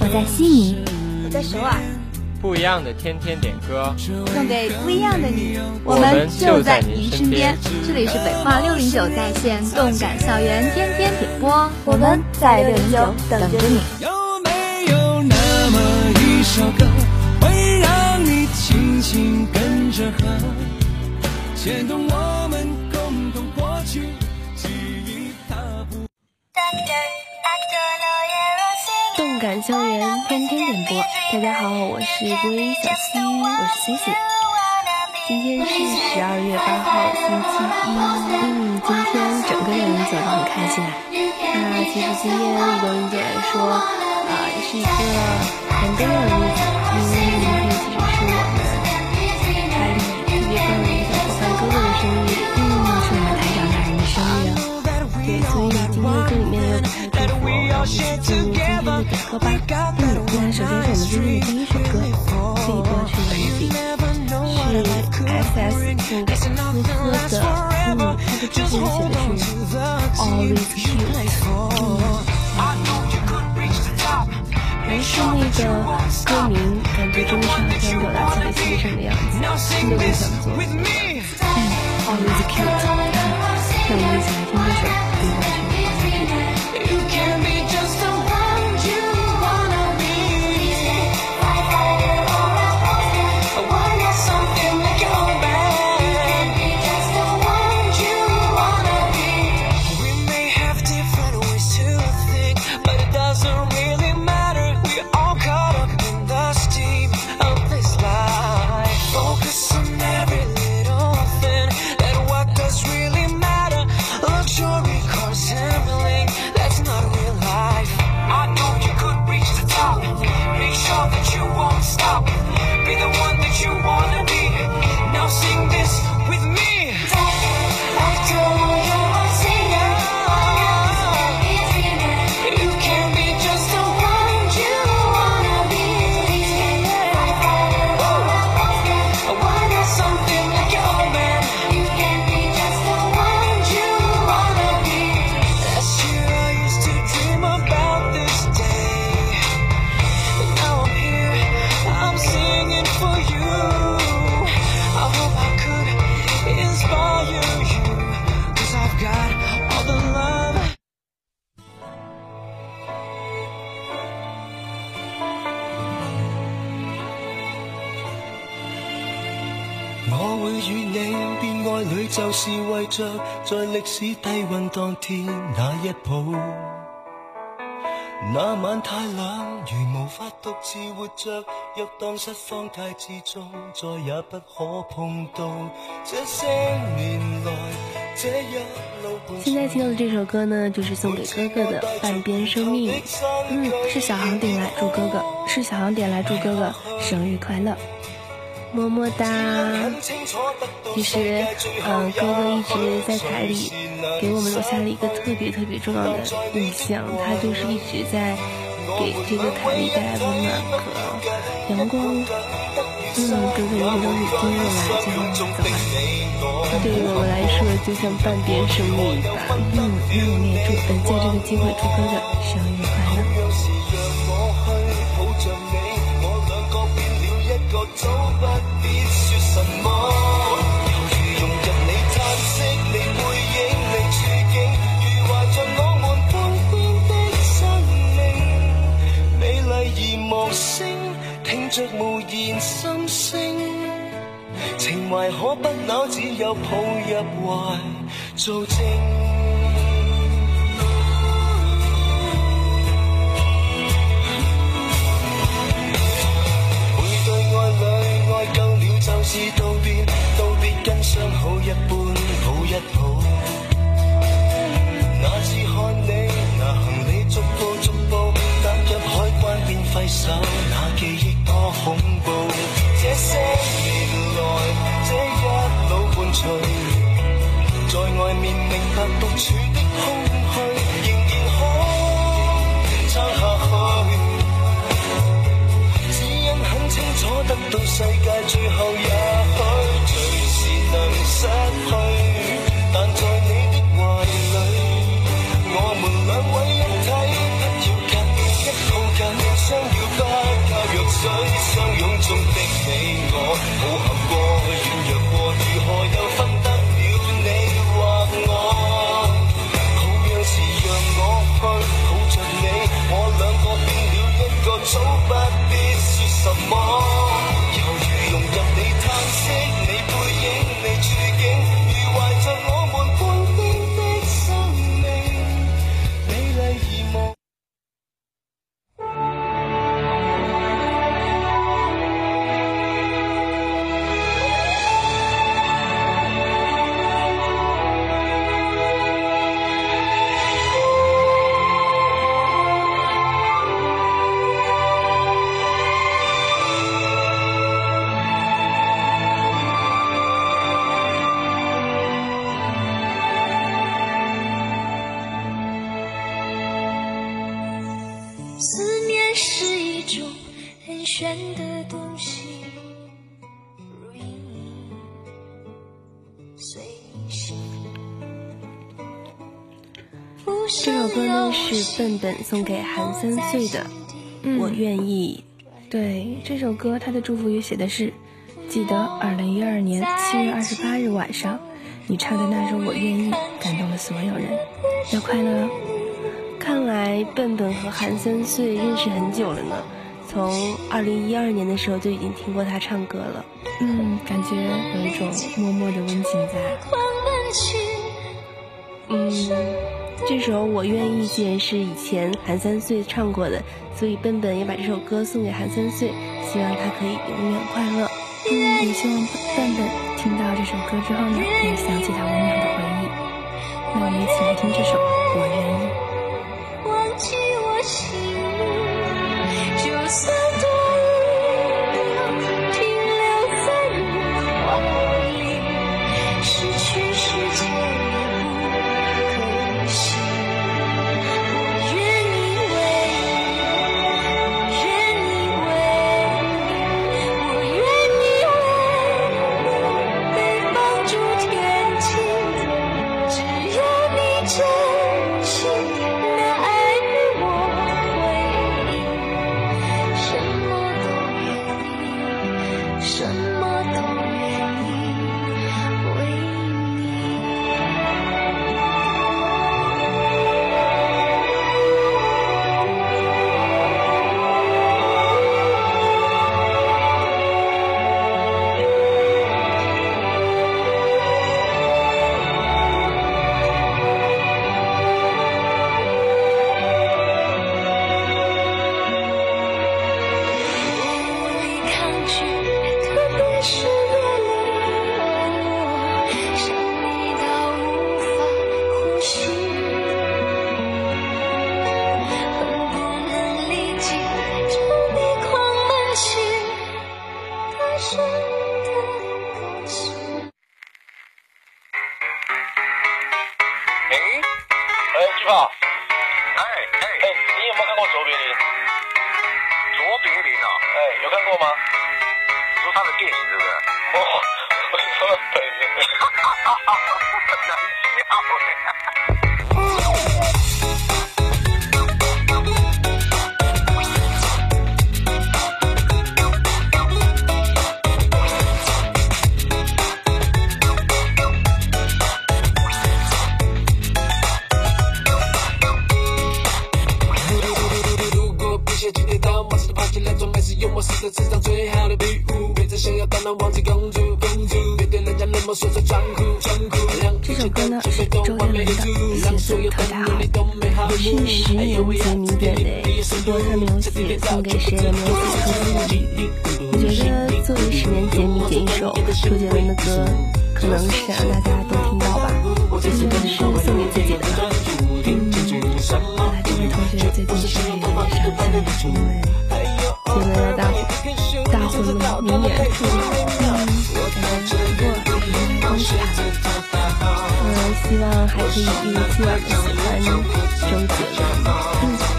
我在悉尼，我在首尔。不一样的天天点歌，送给不一样的你。我们就在您身边。这里是北化六零九在线动感校园天天点播，我们在六零九等着你。有没有那么一首歌，会让你轻轻跟着和，牵动我们共同过去？动感校园天天点播，大家好，我是播音小西，我是星星。今天是十二月八号，星期一。嗯，今天整个人走得很开心啊。那其实今天对罗云姐来说，啊，也是一个很重要的日子，因为明天其实是我们台里特别棒的一个小伙伴哥哥的生日，嗯，是我们台长大人的生日。对，所以今天这里面有给他祝福，我们进入今天的点歌吧。嗯，那首先是我们今天的第一首歌，这一歌曲的名字是 S.S 送给呵呵的，嗯，他的歌词写的是 Always Cute，嗯，还是那个歌名，感觉真的是好像表达自己心声的样子，特别想做，嗯，Always Cute，那我们一起在历史低温当天那一抱。那晚太冷，如无法独自活着，若荡失方太之中，再也不可碰到。这些年来，这一路。现在听到的这首歌呢，就是送给哥哥的《半边生命》。嗯，是小航点来祝哥哥，是小航点来祝哥哥生日快乐。么么哒！其实，嗯，哥哥一直在台里给我们留下了一个特别特别重要的印象，他就是一直在给这个台里带来温暖和阳光。嗯，哥哥一直都是今日来，今日走来，对于我们来说就像半边生命一般。嗯，那我们也祝，嗯，借这个机会祝哥哥生日快乐。早不必说什么，犹如融入你叹息，你背影，你处境，如怀着我们半边的生命，美丽而无声，听着无言心声，情怀可不朽，只有抱入怀做证。了就是道别，道别跟伤好一般抱一抱。那次看你拿行李逐步逐步踏入海关便挥手，那记忆多恐怖。这些年来，这一路伴随，在外面明白独处很玄的东西，如影随形。这首歌呢是笨笨送给韩三岁的，嗯我愿意。对这首歌，他的祝福语写的是：记得二零一二年七月二十八日晚上，你唱的那首《我愿意》感动了所有人。要快乐哦！看来笨笨和韩三岁认识很久了呢，从二零一二年的时候就已经听过他唱歌了。嗯，感觉有一种默默的温情在。嗯，这首《我愿意》既然是以前韩三岁唱过的，所以笨笨也把这首歌送给韩三岁，希望他可以永远快乐。嗯，也希望笨笨听到这首歌之后呢，可以想起他温暖的回忆。那我们一起来听这首《哈，哈哈哈哈写的特别好，是十年前迷点的，不过他没有写送给谁，也没有写出自己。我觉得作为十年前迷点一首周杰伦的歌，可能是想让大家都听到吧。我觉得是送给自己的。嗯，那这位同学最近是不是有点伤心了？因为杰伦要大大婚了，明年出了。嗯，感觉不过也是应该恭喜他。希望还可以一如既往的喜欢周杰伦。嗯，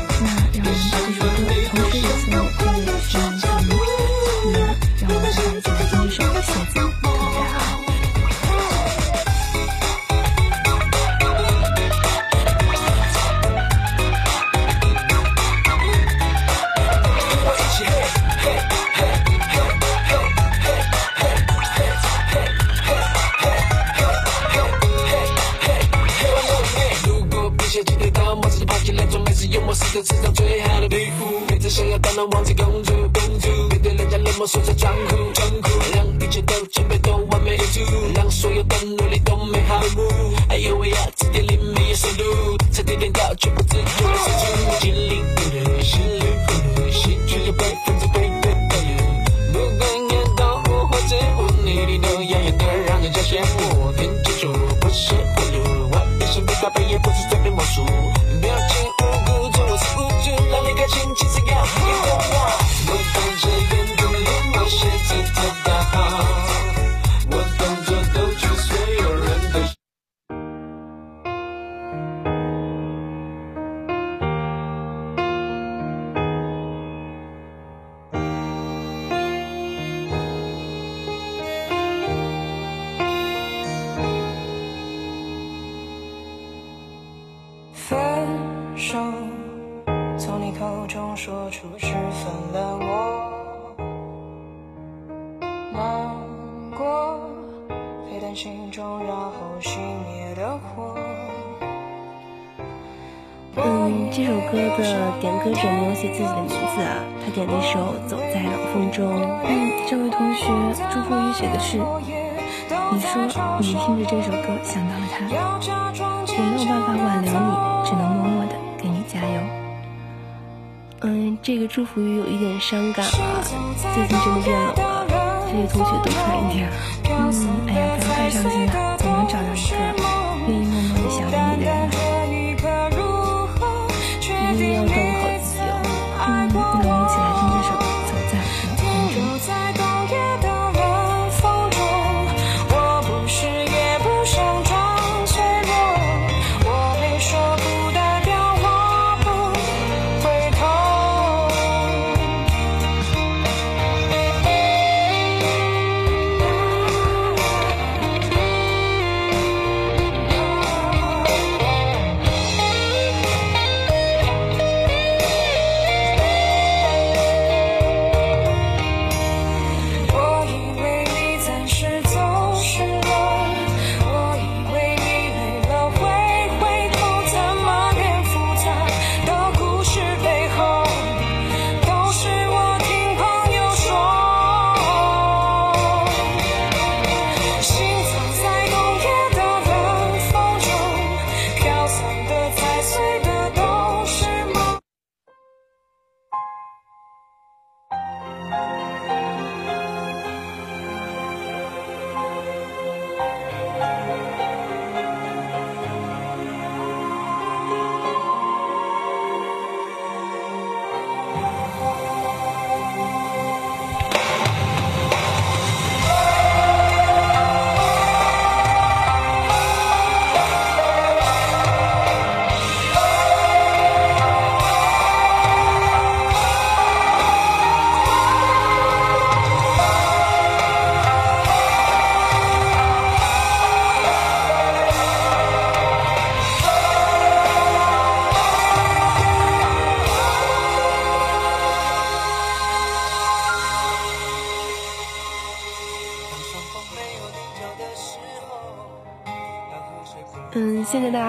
谁在掌控？这首歌的点歌者没有写自己的名字啊，他点那首《走在冷风中》。嗯，这位同学祝福语写的是：你说你听着这首歌想到了他，我没有办法挽留你，只能默默的给你加油。嗯，这个祝福语有一点伤感啊，最近真的变冷了，这位同学多看一点。嗯，哎呀，不要太伤心了，总能找到一个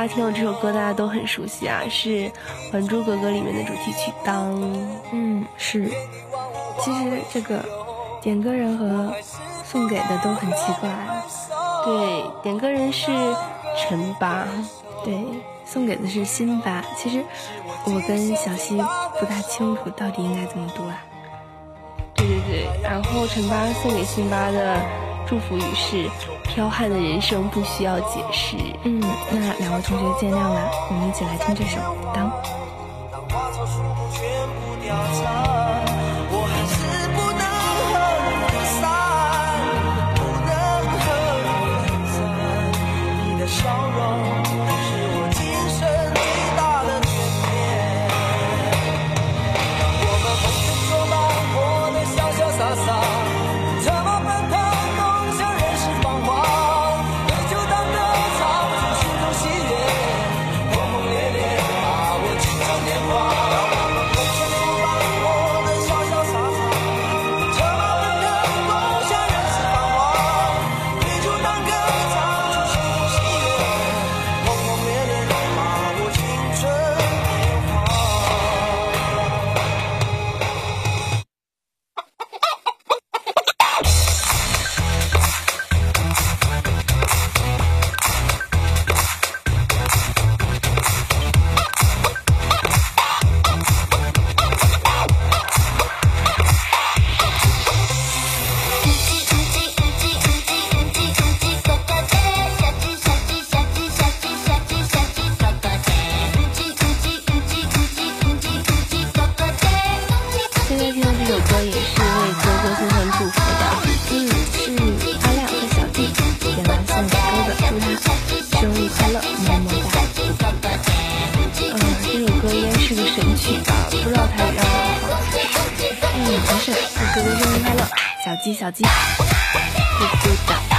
大家听到这首歌，大家都很熟悉啊，是《还珠格格》里面的主题曲。当，嗯，是。其实这个点歌人和送给的都很奇怪。对，点歌人是陈八，对，送给的是辛巴。其实我跟小溪不大清楚到底应该怎么读啊。对对对，然后陈八送给辛巴的祝福语是：彪悍的人生不需要解释。嗯，那两位同学见谅了，我们一起来听这首《当》。小鸡，小鸡，咕咕叫。